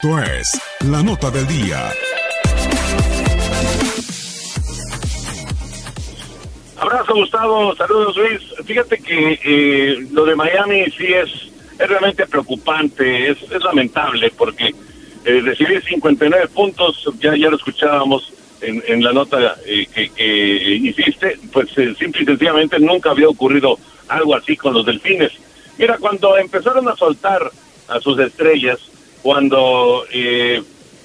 Esto es la nota del día. Abrazo Gustavo, saludos Luis. Fíjate que eh, lo de Miami sí es, es realmente preocupante, es, es lamentable porque eh, recibir 59 puntos, ya, ya lo escuchábamos en, en la nota eh, que, que hiciste, pues eh, simple y sencillamente nunca había ocurrido algo así con los delfines. Mira, cuando empezaron a soltar a sus estrellas, cuando eh,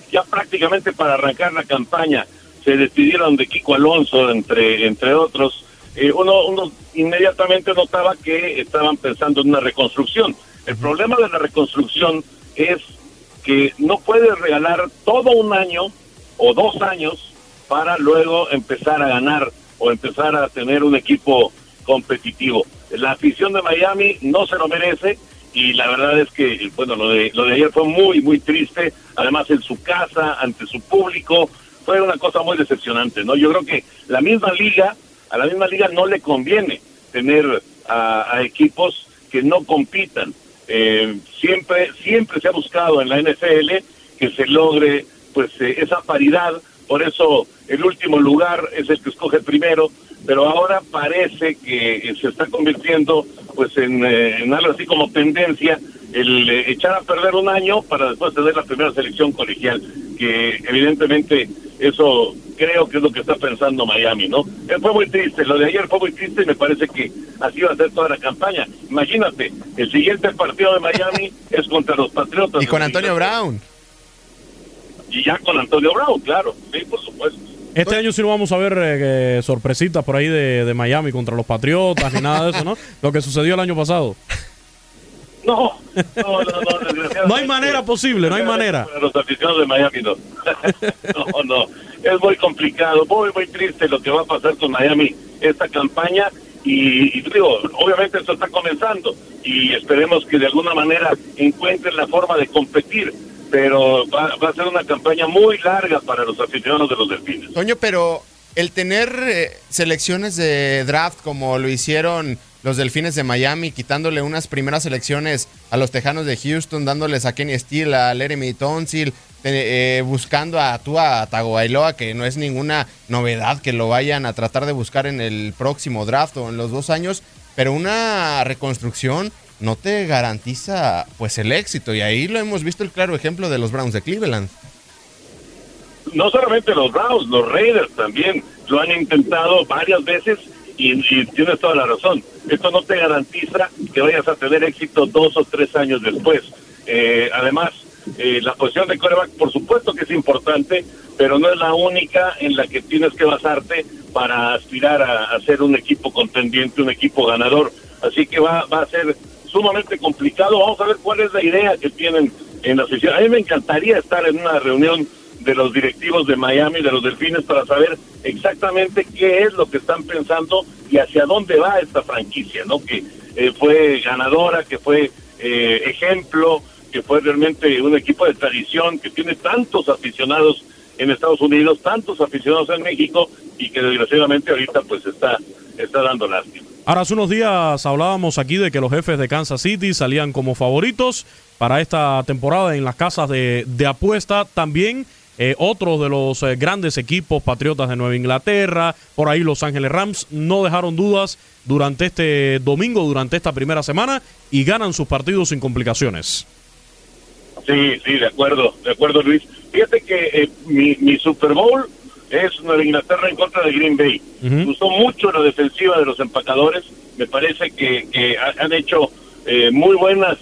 ya prácticamente para arrancar la campaña se despidieron de Kiko Alonso, entre, entre otros, eh, uno, uno inmediatamente notaba que estaban pensando en una reconstrucción. El problema de la reconstrucción es que no puedes regalar todo un año o dos años para luego empezar a ganar o empezar a tener un equipo competitivo. La afición de Miami no se lo merece y la verdad es que bueno lo de lo de ayer fue muy muy triste. Además en su casa ante su público fue una cosa muy decepcionante no yo creo que la misma liga a la misma liga no le conviene tener a, a equipos que no compitan. Eh, siempre siempre se ha buscado en la NFL que se logre pues eh, esa paridad. Por eso el último lugar es el que escoge primero pero ahora parece que se está convirtiendo pues en, eh, en algo así como tendencia el eh, echar a perder un año para después tener la primera selección colegial, que evidentemente eso creo que es lo que está pensando Miami, ¿no? Eh, fue muy triste, lo de ayer fue muy triste y me parece que así va a ser toda la campaña. Imagínate, el siguiente partido de Miami es contra los Patriotas. Y con Antonio Brown. Y ya con Antonio Brown, claro, sí, por supuesto. Este año sí no vamos a ver eh, sorpresitas por ahí de, de, Miami contra los Patriotas ni nada de eso, ¿no? Lo que sucedió el año pasado. No, no, no, no, no hay manera posible, no hay manera. Los aficionados de Miami no. no, no. Es muy complicado, muy, muy triste lo que va a pasar con Miami esta campaña. Y, y digo, obviamente esto está comenzando y esperemos que de alguna manera encuentren la forma de competir pero va, a ser una campaña muy larga para los aficionados de los delfines. Toño, pero el tener eh, selecciones de draft como lo hicieron los delfines de Miami, quitándole unas primeras selecciones a los tejanos de Houston, dándoles a Kenny Steele, a Jeremy Tonsil, eh, buscando a Tua Tagovailoa, que no es ninguna novedad que lo vayan a tratar de buscar en el próximo draft o en los dos años, pero una reconstrucción no te garantiza pues el éxito y ahí lo hemos visto el claro ejemplo de los Browns de Cleveland. No solamente los Browns, los Raiders también lo han intentado varias veces y, tienes toda la razón. Esto no te garantiza que vayas a tener éxito dos o tres años después. Eh, además, eh, la posición de coreback, por supuesto que es importante, pero no es la única en la que tienes que basarte para aspirar a, a ser un equipo contendiente, un equipo ganador. Así que va, va a ser sumamente complicado. Vamos a ver cuál es la idea que tienen en la oficina. A mí me encantaría estar en una reunión de los directivos de Miami, de los Delfines, para saber exactamente qué es lo que están pensando y hacia dónde va esta franquicia, ¿no? Que eh, fue ganadora, que fue eh, ejemplo, que fue realmente un equipo de tradición, que tiene tantos aficionados en Estados Unidos, tantos aficionados en México y que desgraciadamente ahorita pues está, está dando lástima. Ahora, hace unos días hablábamos aquí de que los jefes de Kansas City salían como favoritos para esta temporada en las casas de, de apuesta. También eh, otros de los eh, grandes equipos patriotas de Nueva Inglaterra, por ahí Los Ángeles Rams, no dejaron dudas durante este domingo, durante esta primera semana y ganan sus partidos sin complicaciones. Sí, sí, de acuerdo, de acuerdo Luis. Fíjate que eh, mi, mi, Super Bowl es Nueva Inglaterra en contra de Green Bay. Me gustó mucho la defensiva de los empacadores, me parece que, que han hecho muy buenas,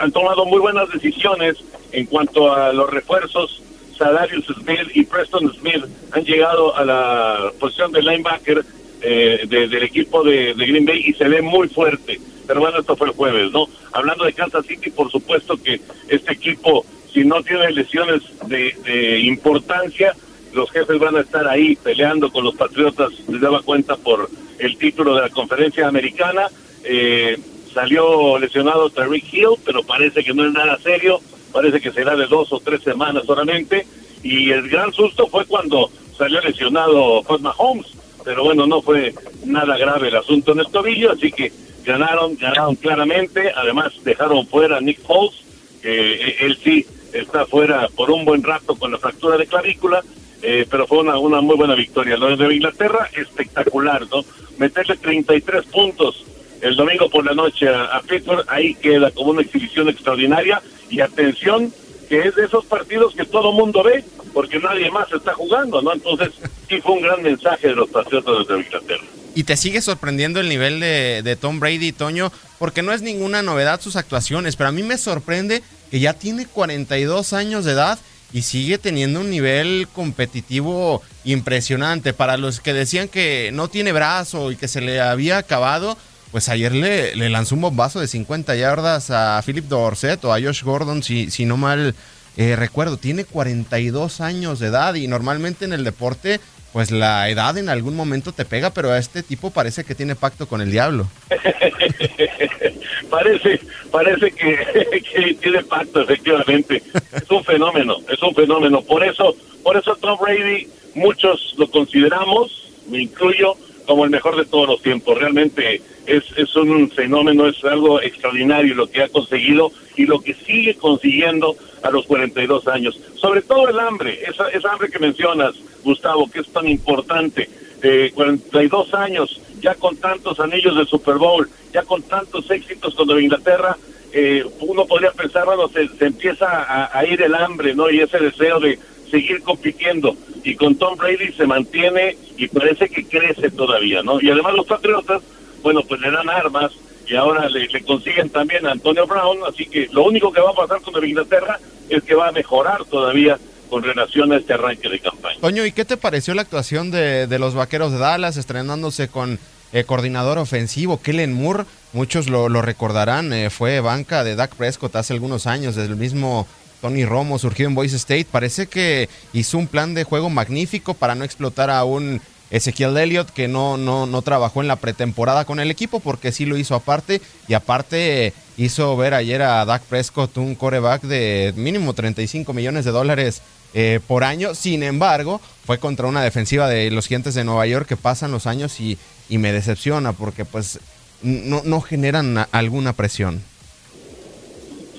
han tomado muy buenas decisiones en cuanto a los refuerzos Sadarius Smith y Preston Smith han llegado a la posición de linebacker eh, del equipo de, Green Bay y se ve muy fuerte. Pero bueno, esto fue el jueves, ¿no? Hablando de Kansas City, por supuesto que este equipo, si no tiene lesiones de, importancia, los jefes van a estar ahí peleando con los Patriotas, les daba cuenta por el título de la conferencia americana. Eh, salió lesionado Tariq Hill, pero parece que no es nada serio. Parece que será de dos o tres semanas solamente, y el gran susto fue cuando salió lesionado Pat Mahomes, pero bueno, no fue nada grave el asunto en el tobillo, así que ganaron, ganaron claramente, además dejaron fuera a Nick Foles, que eh, él sí está fuera por un buen rato con la fractura de clavícula, eh, pero fue una, una muy buena victoria. Lo de Inglaterra, espectacular, ¿no? Meterle 33 puntos el domingo por la noche a, a Pittsburgh, ahí queda como una exhibición extraordinaria y atención que es de esos partidos que todo mundo ve porque nadie más está jugando, ¿no? Entonces sí fue un gran mensaje de los patriotas de Inglaterra. Y te sigue sorprendiendo el nivel de, de Tom Brady, Toño, porque no es ninguna novedad sus actuaciones, pero a mí me sorprende que ya tiene 42 años de edad y sigue teniendo un nivel competitivo impresionante. Para los que decían que no tiene brazo y que se le había acabado, pues ayer le, lanzó un bombazo de 50 yardas a Philip Dorset o a Josh Gordon, si, si no mal eh, recuerdo. Tiene 42 años de edad y normalmente en el deporte, pues la edad en algún momento te pega, pero a este tipo parece que tiene pacto con el diablo. parece parece que, tiene pacto, efectivamente. Es un fenómeno, es un fenómeno. Por eso, por eso Tom Brady, muchos lo consideramos, me incluyo, como el mejor de todos los tiempos. Realmente es, es un fenómeno, es algo extraordinario lo que ha conseguido y lo que sigue consiguiendo a los 42 años. Sobre todo el hambre, esa, esa hambre que mencionas, Gustavo, que es tan importante. Eh, 42 años, ya con tantos anillos del Super Bowl, ya con tantos éxitos con Nueva Inglaterra, eh, uno podría pensar, bueno, se, se empieza a, a, ir el hambre, ¿no? Y ese deseo de seguir compitiendo. Y con Tom Brady se mantiene y parece que crece todavía, ¿no? Y además los Patriotas bueno, pues le dan armas y ahora le, consiguen también a Antonio Brown, así que lo único que va a pasar con Inglaterra es que va a mejorar todavía con relación a este arranque de campaña. Toño, ¿y qué te pareció la actuación de, de los Vaqueros de Dallas estrenándose con el coordinador ofensivo Kellen Moore? Muchos lo, lo recordarán, eh, fue banca de Dak Prescott hace algunos años, desde el mismo Tony Romo surgió en Boise State. Parece que hizo un plan de juego magnífico para no explotar a un Ezequiel Elliott, que no, no, no trabajó en la pretemporada con el equipo porque sí lo hizo aparte y aparte hizo ver ayer a Dak Prescott un coreback de mínimo 35 millones de dólares eh, por año. Sin embargo, fue contra una defensiva de los Gigantes de Nueva York que pasan los años y, y me decepciona porque pues no, no generan alguna presión.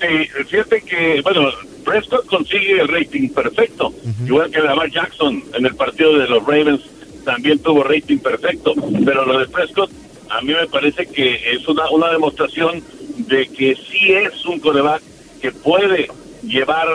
Sí, fíjate que, bueno, Prescott consigue el rating perfecto, igual que Lamar Jackson en el partido de los Ravens también tuvo rating perfecto, pero lo de Prescott a mí me parece que es una, una demostración de que sí es un coreback que puede llevar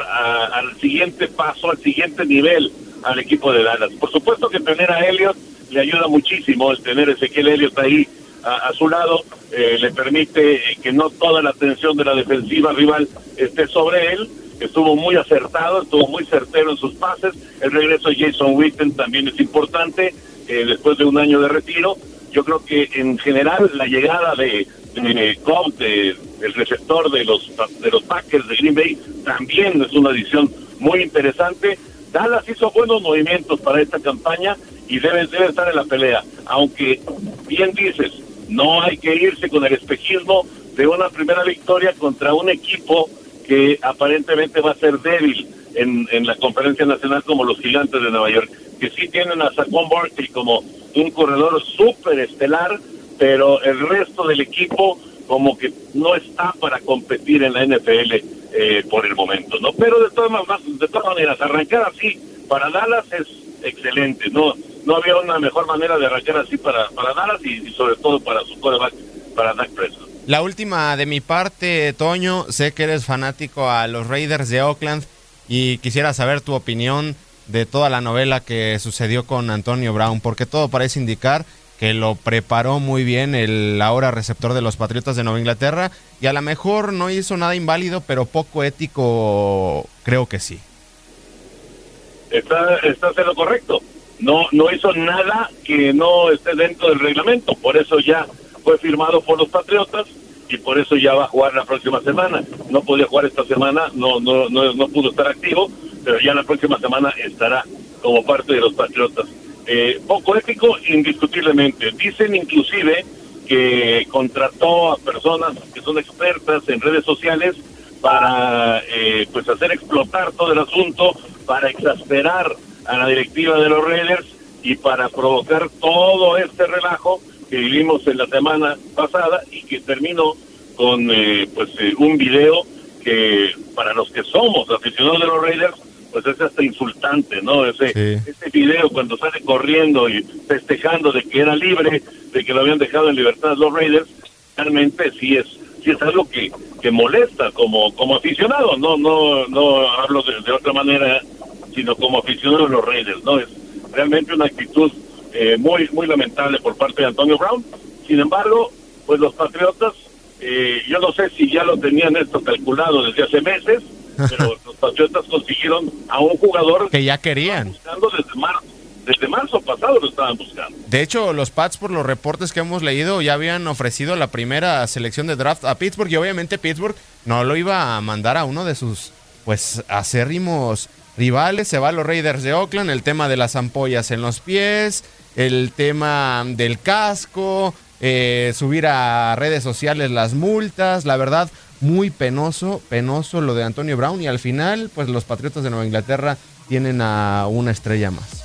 al siguiente paso, al siguiente nivel al equipo de Dallas. Por supuesto que tener a Elliot le ayuda muchísimo, el tener Ezequiel Elliott ahí a, su lado eh, le permite que no toda la atención de la defensiva rival esté sobre él estuvo muy acertado, estuvo muy certero en sus pases. El regreso de Jason Witten también es importante, eh, después de un año de retiro. Yo creo que en general la llegada de, eh, Cobb, de- el receptor de los, de los Packers de Green Bay, también es una adición muy interesante. Dallas hizo buenos movimientos para esta campaña y debe, debe estar en la pelea. Aunque, bien dices, no hay que irse con el espejismo de una primera victoria contra un equipo que aparentemente va a ser débil en, en la conferencia nacional como los gigantes de Nueva York, que sí tienen a Saquon Barkley como un corredor súper estelar, pero el resto del equipo como que no está para competir en la NFL eh, por el momento, ¿no? Pero de todas, maneras, de todas maneras, arrancar así para Dallas es excelente, ¿no? No había una mejor manera de arrancar así para, para Dallas y, sobre todo para su coreback, para Dak Prescott. La última de mi parte, Toño, sé que eres fanático a los Raiders de Oakland y quisiera saber tu opinión de toda la novela que sucedió con Antonio Brown, porque todo parece indicar que lo preparó muy bien el ahora receptor de los Patriotas de Nueva Inglaterra y a lo mejor no hizo nada inválido, pero poco ético creo que sí. está, estás en lo correcto. No, no hizo nada que no esté dentro del reglamento. Por eso ya fue firmado por los Patriotas y por eso ya va a jugar la próxima semana. No podía jugar esta semana, no, no, no, no pudo estar activo, pero ya la próxima semana estará como parte de los Patriotas. Eh, poco ético, indiscutiblemente. Dicen inclusive que contrató a personas que son expertas en redes sociales para eh, pues hacer explotar todo el asunto, para exasperar a la directiva de los Raiders y para provocar todo este relajo que vivimos en la semana pasada y que terminó con eh, pues eh, un video que para los que somos aficionados de los Raiders pues es hasta insultante, ¿no? Ese, Sí. ese video cuando sale corriendo y festejando de que era libre, de que lo habían dejado en libertad los Raiders, realmente sí es sí es algo que, que molesta como como aficionado, no no no hablo de, de otra manera, sino como aficionado de los Raiders, ¿no? Es realmente una actitud eh, muy muy lamentable por parte de Antonio Brown. Sin embargo, pues los Patriotas, eh, yo no sé si ya lo tenían esto calculado desde hace meses, pero los Patriotas consiguieron a un jugador Que ya querían. buscando desde marzo. Desde marzo pasado lo estaban buscando. De hecho, los Pats, por los reportes que hemos leído, ya habían ofrecido la primera selección de draft a Pittsburgh y obviamente Pittsburgh no lo iba a mandar a uno de sus, pues, acérrimos rivales. Se va a los Raiders de Oakland, el tema de las ampollas en los pies, el tema del casco, eh, subir a redes sociales las multas, la verdad, muy penoso, penoso lo de Antonio Brown y al final, pues los Patriotas de Nueva Inglaterra tienen a una estrella más.